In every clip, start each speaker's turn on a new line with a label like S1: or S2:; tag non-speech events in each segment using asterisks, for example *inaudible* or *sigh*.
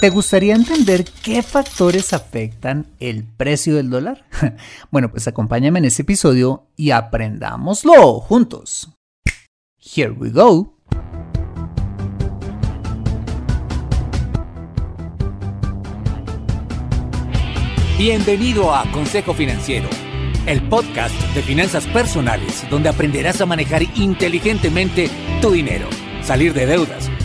S1: ¿Te gustaría entender qué factores afectan el precio del dólar? *laughs* Bueno, pues acompáñame en este episodio y aprendámoslo juntos. Here we go.
S2: Bienvenido a Consejo Financiero, el podcast de finanzas personales donde aprenderás a manejar inteligentemente tu dinero, salir de deudas,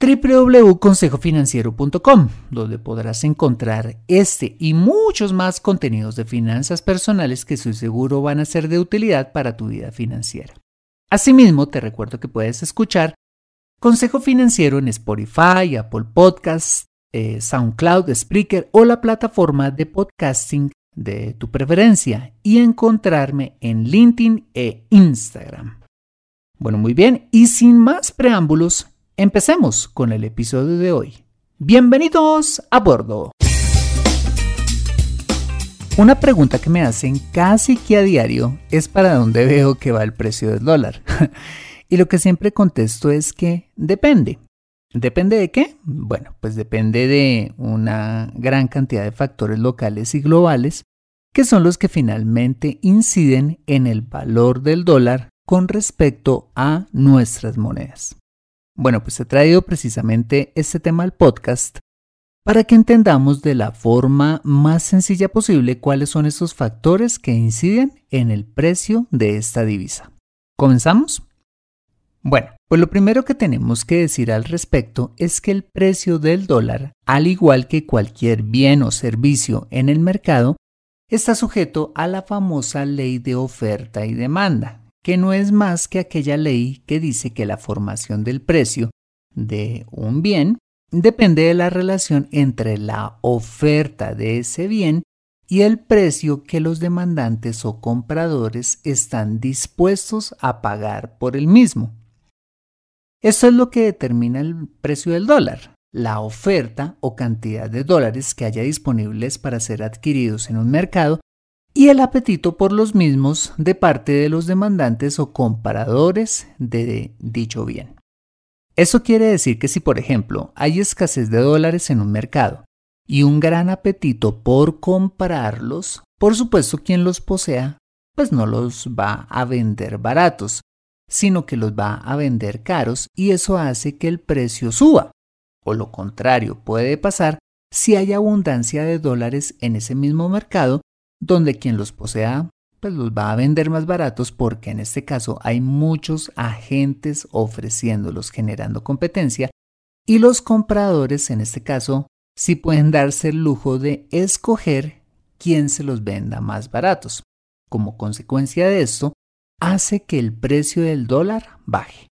S1: www.consejofinanciero.com, donde podrás encontrar este y muchos más contenidos de finanzas personales que estoy seguro van a ser de utilidad para tu vida financiera. Asimismo, te recuerdo que puedes escuchar Consejo Financiero en Spotify, Apple Podcasts, eh, SoundCloud, Spreaker o la plataforma de podcasting de tu preferencia y encontrarme en LinkedIn e Instagram. Bueno, muy bien, y sin más preámbulos, empecemos con el episodio de hoy. Bienvenidos a bordo. Una pregunta que me hacen casi que a diario es para dónde veo que va el precio del dólar. *laughs* y lo que siempre contesto es que depende. ¿Depende de qué? Bueno, pues depende de una gran cantidad de factores locales y globales que son los que finalmente inciden en el valor del dólar con respecto a nuestras monedas. Bueno, pues he traído precisamente este tema al podcast para que entendamos de la forma más sencilla posible cuáles son esos factores que inciden en el precio de esta divisa. ¿Comenzamos? Bueno, pues lo primero que tenemos que decir al respecto es que el precio del dólar, al igual que cualquier bien o servicio en el mercado, está sujeto a la famosa ley de oferta y demanda, que no es más que aquella ley que dice que la formación del precio de un bien depende de la relación entre la oferta de ese bien y el precio que los demandantes o compradores están dispuestos a pagar por el mismo. Eso es lo que determina el precio del dólar, la oferta o cantidad de dólares que haya disponibles para ser adquiridos en un mercado y el apetito por los mismos de parte de los demandantes o compradores de dicho bien. Eso quiere decir que si, por ejemplo, hay escasez de dólares en un mercado y un gran apetito por comprarlos, por supuesto quien los posea pues no los va a vender baratos, sino que los va a vender caros y eso hace que el precio suba. O lo contrario puede pasar si hay abundancia de dólares en ese mismo mercado, donde quien los posea pues los va a vender más baratos porque en este caso hay muchos agentes ofreciéndolos generando competencia y los compradores en este caso sí pueden darse el lujo de escoger quién se los venda más baratos. Como consecuencia de esto, hace que el precio del dólar baje.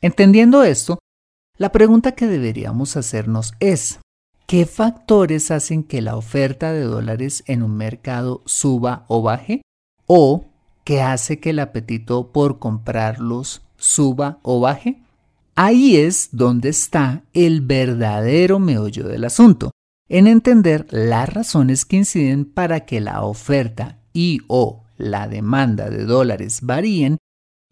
S1: Entendiendo esto, la pregunta que deberíamos hacernos es, ¿qué factores hacen que la oferta de dólares en un mercado suba o baje? ¿O qué hace que el apetito por comprarlos suba o baje? Ahí es donde está el verdadero meollo del asunto, en entender las razones que inciden para que la oferta y o la demanda de dólares varíen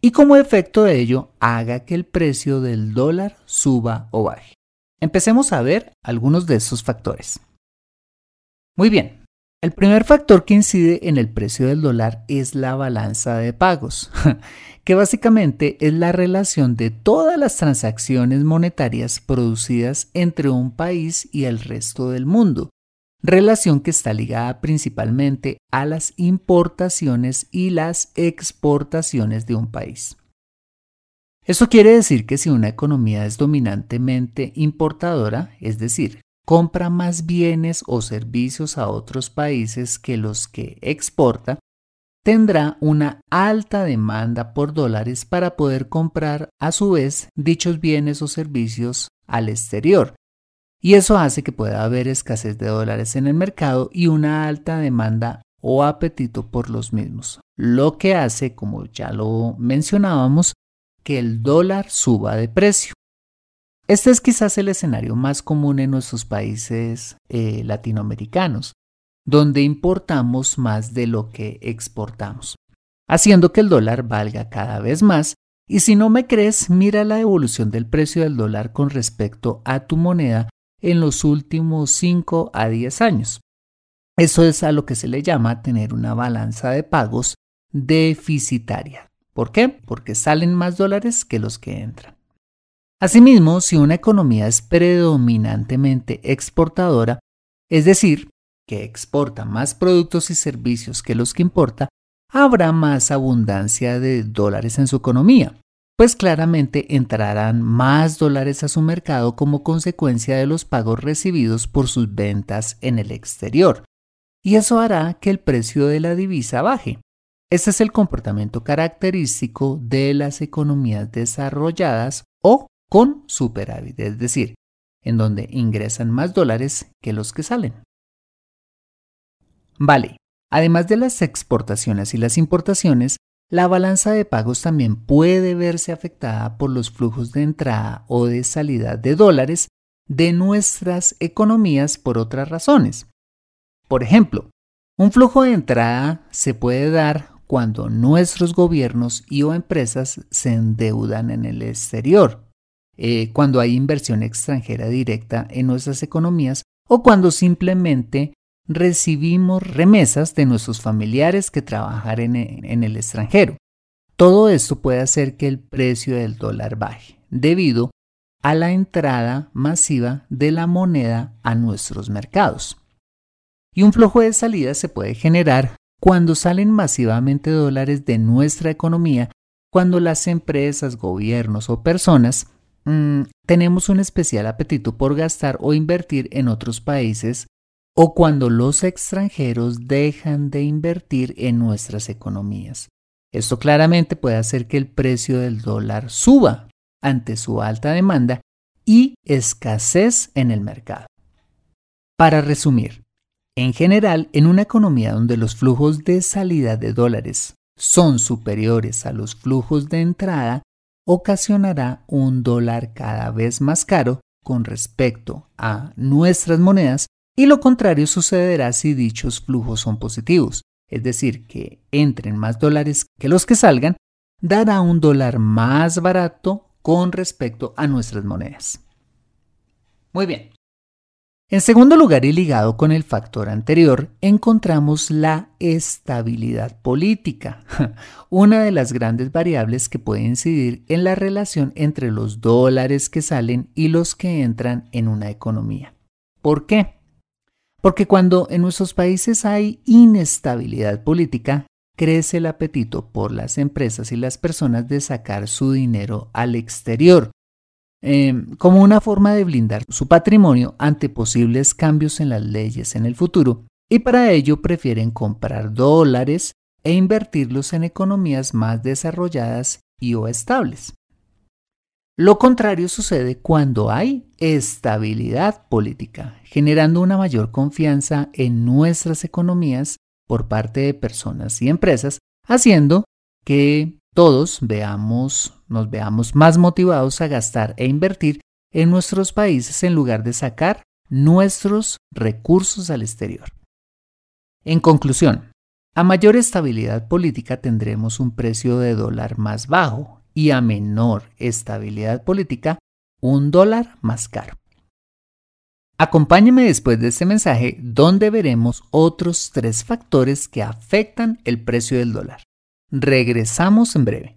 S1: y como efecto de ello haga que el precio del dólar suba o baje. Empecemos a ver algunos de esos factores. Muy bien, el primer factor que incide en el precio del dólar es la balanza de pagos, *laughs* que básicamente es la relación de todas las transacciones monetarias producidas entre un país y el resto del mundo, relación que está ligada principalmente a las importaciones y las exportaciones de un país. Eso quiere decir que si una economía es dominantemente importadora, es decir, compra más bienes o servicios a otros países que los que exporta, tendrá una alta demanda por dólares para poder comprar a su vez dichos bienes o servicios al exterior, y eso hace que pueda haber escasez de dólares en el mercado y una alta demanda o apetito por los mismos, lo que hace, como ya lo mencionábamos, que el dólar suba de precio. Este es quizás el escenario más común en nuestros países eh, latinoamericanos, donde importamos más de lo que exportamos, haciendo que el dólar valga cada vez más. Y si no me crees, mira la evolución del precio del dólar con respecto a tu moneda en los últimos 5 a 10 años. Eso es a lo que se le llama tener una balanza de pagos deficitaria. ¿Por qué? Porque salen más dólares que los que entran. Asimismo, si una economía es predominantemente exportadora, es decir, que exporta más productos y servicios que los que importa, habrá más abundancia de dólares en su economía pues claramente entrarán más dólares a su mercado como consecuencia de los pagos recibidos por sus ventas en el exterior. Y eso hará que el precio de la divisa baje. Este es el comportamiento característico de las economías desarrolladas o con superávit, es decir, en donde ingresan más dólares que los que salen. Vale, además de las exportaciones y las importaciones, la balanza de pagos también puede verse afectada por los flujos de entrada o de salida de dólares de nuestras economías por otras razones. Por ejemplo, un flujo de entrada se puede dar cuando nuestros gobiernos y o empresas se endeudan en el exterior, eh, cuando hay inversión extranjera directa en nuestras economías o cuando simplemente recibimos remesas de nuestros familiares que trabajan en, el extranjero. Todo esto puede hacer que el precio del dólar baje debido a la entrada masiva de la moneda a nuestros mercados. Y un flujo de salida se puede generar cuando salen masivamente dólares de nuestra economía, cuando las empresas, gobiernos o personas mm, tenemos un especial apetito por gastar o invertir en otros países o cuando los extranjeros dejan de invertir en nuestras economías. Esto claramente puede hacer que el precio del dólar suba ante su alta demanda y escasez en el mercado. Para resumir, en general, en una economía donde los flujos de salida de dólares son superiores a los flujos de entrada, ocasionará un dólar cada vez más caro con respecto a nuestras monedas y lo contrario sucederá si dichos flujos son positivos, es decir, que entren más dólares que los que salgan, dará un dólar más barato con respecto a nuestras monedas. Muy bien. En segundo lugar y ligado con el factor anterior, encontramos la estabilidad política, *laughs* una de las grandes variables que puede incidir en la relación entre los dólares que salen y los que entran en una economía. ¿Por qué? Porque cuando en nuestros países hay inestabilidad política, crece el apetito por las empresas y las personas de sacar su dinero al exterior, em, como una forma de blindar su patrimonio ante posibles cambios en las leyes en el futuro, y para ello prefieren comprar dólares e invertirlos en economías más desarrolladas y o estables. Lo contrario sucede cuando hay estabilidad política, generando una mayor confianza en nuestras economías por parte de personas y empresas, haciendo que todos veamos, nos veamos más motivados a gastar e invertir en nuestros países en lugar de sacar nuestros recursos al exterior. En conclusión, a mayor estabilidad política tendremos un precio de dólar más bajo y a menor estabilidad política un dólar más caro. Acompáñeme después de este mensaje donde veremos otros tres factores que afectan el precio del dólar. Regresamos en breve.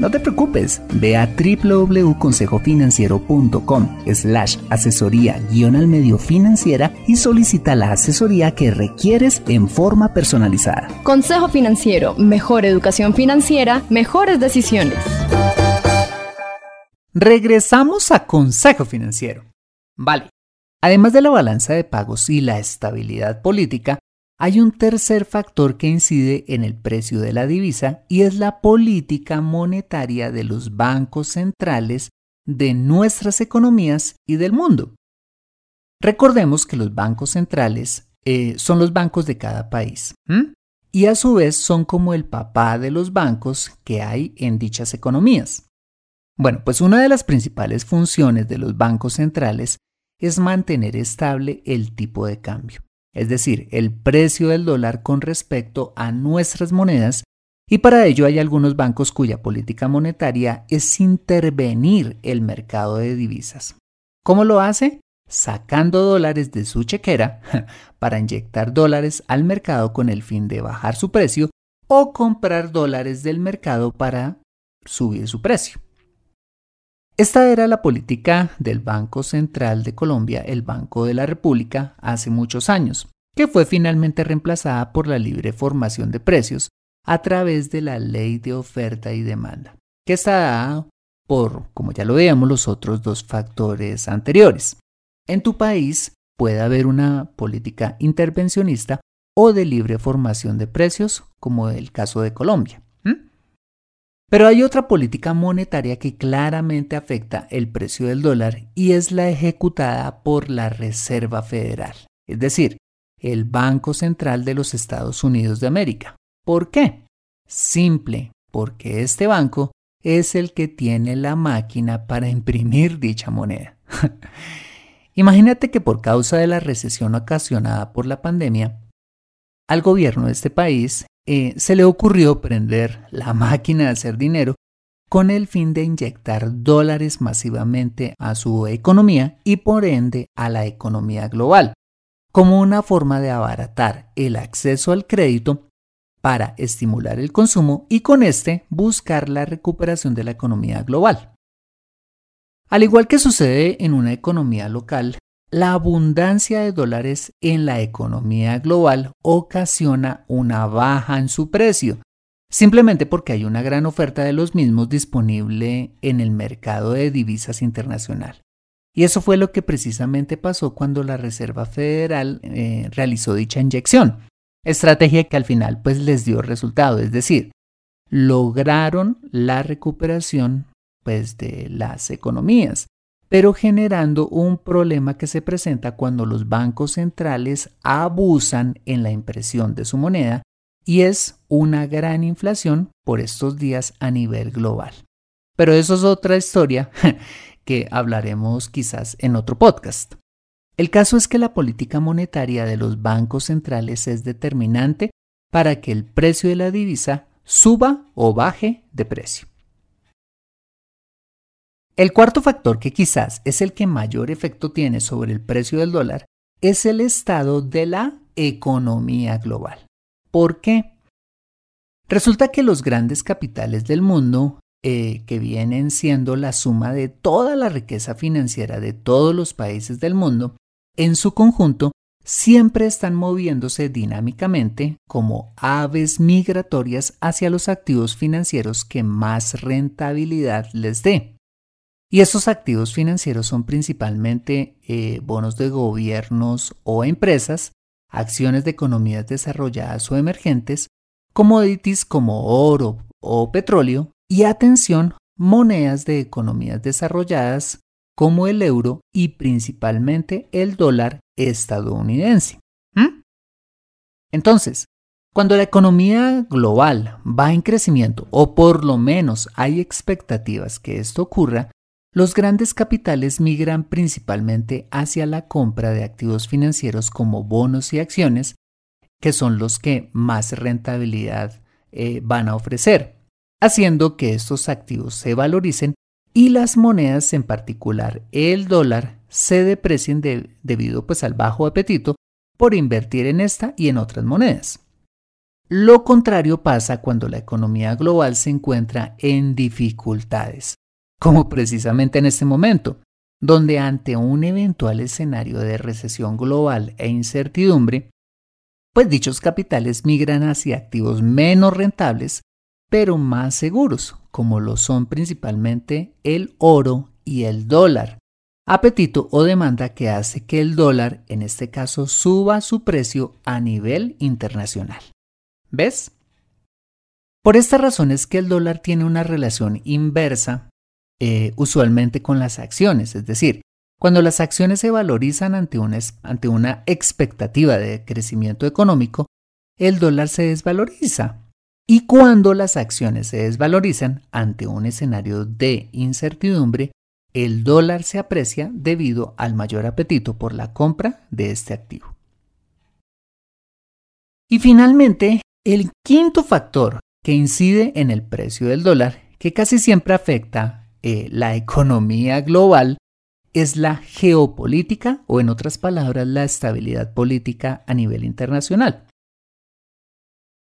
S1: no te preocupes, ve a www.consejofinanciero.com slash asesoría guion al medio financiera y solicita la asesoría que requieres en forma personalizada.
S3: Consejo Financiero, mejor educación financiera, mejores decisiones.
S1: Regresamos a Consejo Financiero. Vale, además de la balanza de pagos y la estabilidad política, hay un tercer factor que incide en el precio de la divisa y es la política monetaria de los bancos centrales de nuestras economías y del mundo. Recordemos que los bancos centrales eh, son los bancos de cada país y a su vez son como el papá de los bancos que hay en dichas economías. Bueno, pues una de las principales funciones de los bancos centrales es mantener estable el tipo de cambio es decir, el precio del dólar con respecto a nuestras monedas, y para ello hay algunos bancos cuya política monetaria es intervenir el mercado de divisas. ¿Cómo lo hace? Sacando dólares de su chequera *laughs* para inyectar dólares al mercado con el fin de bajar su precio o comprar dólares del mercado para subir su precio. Esta era la política del Banco Central de Colombia, el Banco de la República, hace muchos años, que fue finalmente reemplazada por la libre formación de precios a través de la ley de oferta y demanda, que está dada por, como ya lo veíamos, los otros dos factores anteriores. En tu país puede haber una política intervencionista o de libre formación de precios, como el caso de Colombia. Pero hay otra política monetaria que claramente afecta el precio del dólar y es la ejecutada por la Reserva Federal, es decir, el Banco Central de los Estados Unidos de América. ¿Por qué? Simple, porque este banco es el que tiene la máquina para imprimir dicha moneda. *laughs* Imagínate que por causa de la recesión ocasionada por la pandemia, al gobierno de este país eh, se le ocurrió prender la *laughs* máquina de hacer dinero con el fin de inyectar dólares masivamente a su economía y por ende a la economía global, como una forma de abaratar el acceso al crédito para estimular el consumo y con este buscar la recuperación de la economía global. Al igual que sucede en una economía local, la abundancia de dólares en la economía global ocasiona una baja en su precio, simplemente porque hay una gran oferta de los mismos disponible en el mercado de divisas internacional. Y eso fue lo que precisamente pasó cuando la Reserva Federal eh, realizó dicha inyección, estrategia que al final pues les dio resultado, es decir, lograron la recuperación pues de las economías pero generando un problema que se presenta cuando los bancos centrales abusan en la impresión de su moneda y es una gran inflación por estos días a nivel global. Pero eso es otra historia *laughs* que hablaremos quizás en otro podcast. El caso es que la política monetaria de los bancos centrales es determinante para que el precio de la divisa suba o baje de precio. El cuarto factor que quizás es el que mayor efecto tiene sobre el precio del dólar es el estado de la economía global. ¿Por qué? Resulta que los grandes capitales del mundo, eh, que vienen siendo la suma de toda la riqueza financiera de todos los países del mundo, en su conjunto siempre están moviéndose dinámicamente como aves migratorias hacia los activos financieros que más rentabilidad les dé. Y estos activos financieros son principalmente eh, bonos de gobiernos o empresas, acciones de economías desarrolladas o emergentes, commodities como oro o petróleo y atención, monedas de economías desarrolladas como el euro y principalmente el dólar estadounidense. ¿Mm? Entonces, cuando la economía global va en crecimiento, o por lo menos hay expectativas que esto ocurra, los grandes capitales migran principalmente hacia la compra de activos financieros como bonos y acciones, que son los que más rentabilidad eh, van a ofrecer, haciendo que estos activos se valoricen y las monedas, en particular el dólar, se deprecien debido pues, al bajo apetito por invertir en esta y en otras monedas. Lo contrario pasa cuando la economía global se encuentra en dificultades, como precisamente en este momento, donde ante un eventual escenario de recesión global e incertidumbre, pues dichos capitales migran hacia activos menos rentables, pero más seguros, como lo son principalmente el oro y el dólar. Apetito o demanda que hace que el dólar, en este caso, suba su precio a nivel internacional. ¿Ves? Por esta razón es que el dólar tiene una relación inversa eh, usualmente con las acciones, es decir, cuando las acciones se valorizan ante una, ante una expectativa de crecimiento económico, el dólar se desvaloriza. Y cuando las acciones se desvalorizan ante un escenario de incertidumbre, el dólar se aprecia debido al mayor apetito por la compra de este activo. Y finalmente, el quinto factor que incide en el precio del dólar, que casi siempre afecta eh, la economía global, es la geopolítica o en otras palabras la estabilidad política a nivel internacional.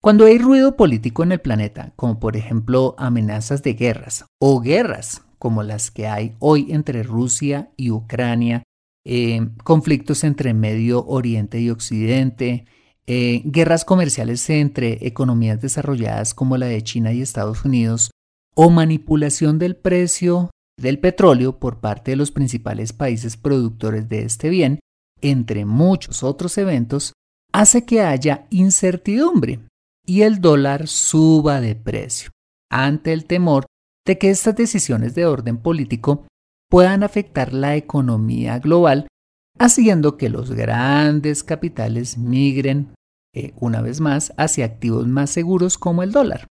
S1: Cuando hay ruido político en el planeta, como por ejemplo amenazas de guerras o guerras como las que hay hoy entre Rusia y Ucrania, eh, conflictos entre Medio Oriente y Occidente, eh, guerras comerciales entre economías desarrolladas como la de China y Estados Unidos o manipulación del precio del petróleo por parte de los principales países productores de este bien, entre muchos otros eventos, hace que haya incertidumbre y el dólar suba de precio, ante el temor de que estas decisiones de orden político puedan afectar la economía global, haciendo que los grandes capitales migren eh, una vez más, hacia activos más seguros como el dólar.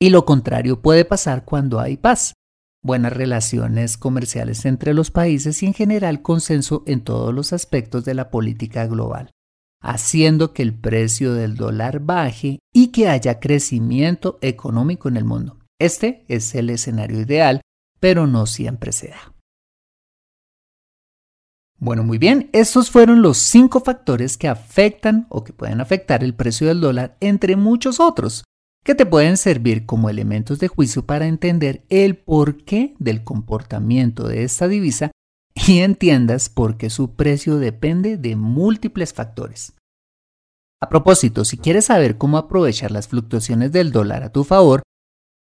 S1: Y lo contrario puede pasar cuando hay paz, buenas relaciones comerciales entre los países y en general consenso en todos los aspectos de la política global, haciendo que el precio del dólar baje y que haya crecimiento económico en el mundo. Este es el escenario ideal, pero no siempre se da. Bueno, muy bien, estos fueron los cinco factores que afectan o que pueden afectar el precio del dólar, entre muchos otros, que te pueden servir como elementos de juicio para entender el porqué del comportamiento de esta divisa y entiendas por qué su precio depende de múltiples factores. A propósito, si quieres saber cómo aprovechar las fluctuaciones del dólar a tu favor,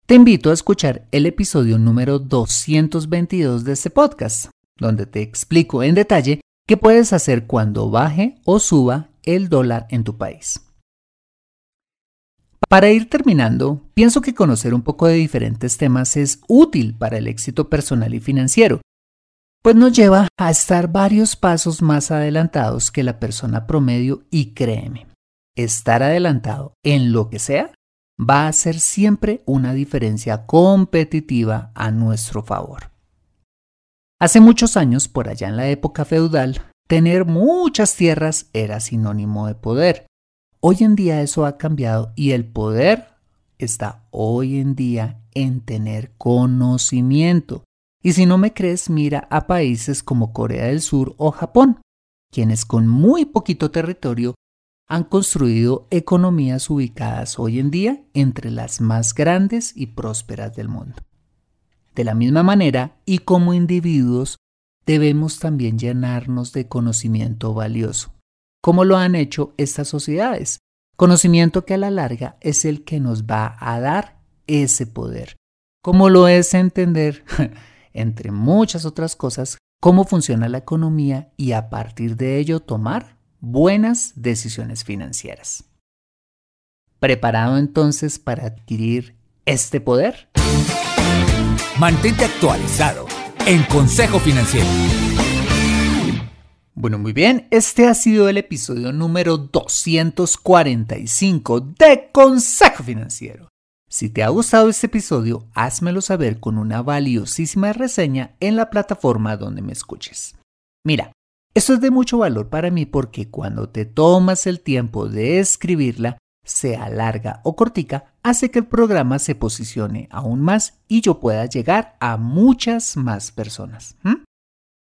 S1: te invito a escuchar el episodio número 222 de este podcast, donde te explico en detalle qué puedes hacer cuando baje o suba el dólar en tu país. Para ir terminando, pienso que conocer un poco de diferentes temas es útil para el éxito personal y financiero, pues nos lleva a estar varios pasos más adelantados que la persona promedio y créeme, estar adelantado en lo que sea va a ser siempre una diferencia competitiva a nuestro favor. Hace muchos años, por allá en la época feudal, tener muchas tierras era sinónimo de poder. Hoy en día eso ha cambiado y el poder está hoy en día en tener conocimiento. Y si no me crees, mira a países como Corea del Sur o Japón, quienes con muy poquito territorio han construido economías ubicadas hoy en día entre las más grandes y prósperas del mundo. De la misma manera, y como individuos, debemos también llenarnos de conocimiento valioso, como lo han hecho estas sociedades, conocimiento que a la larga es el que nos va a dar ese poder, como lo es entender, *laughs* entre muchas otras cosas, cómo funciona la economía y a partir de ello tomar buenas decisiones financieras. ¿Preparado entonces para adquirir este poder?
S2: Mantente actualizado en Consejo Financiero.
S1: Bueno, muy bien, este ha sido el episodio número 245 de Consejo Financiero. Si te ha gustado este episodio, házmelo saber con una valiosísima reseña en la plataforma donde me escuches. Mira, esto es de mucho valor para mí porque cuando te tomas el tiempo de escribirla, sea larga o cortica, hace que el programa se posicione aún más y yo pueda llegar a muchas más personas.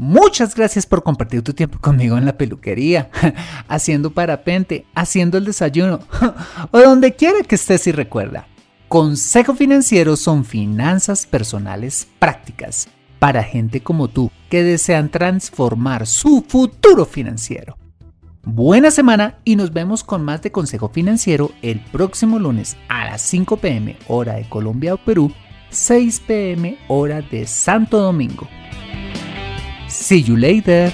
S1: Muchas gracias por compartir tu tiempo conmigo en la peluquería, *laughs* haciendo parapente, haciendo el desayuno *laughs* o donde quiera que estés y recuerda. Consejo Financiero son finanzas personales prácticas para gente como tú que desean transformar su futuro financiero. Buena semana y nos vemos con más de Consejo Financiero el próximo lunes a las 5 pm hora de Colombia o Perú, 6 pm hora de Santo Domingo. See you later.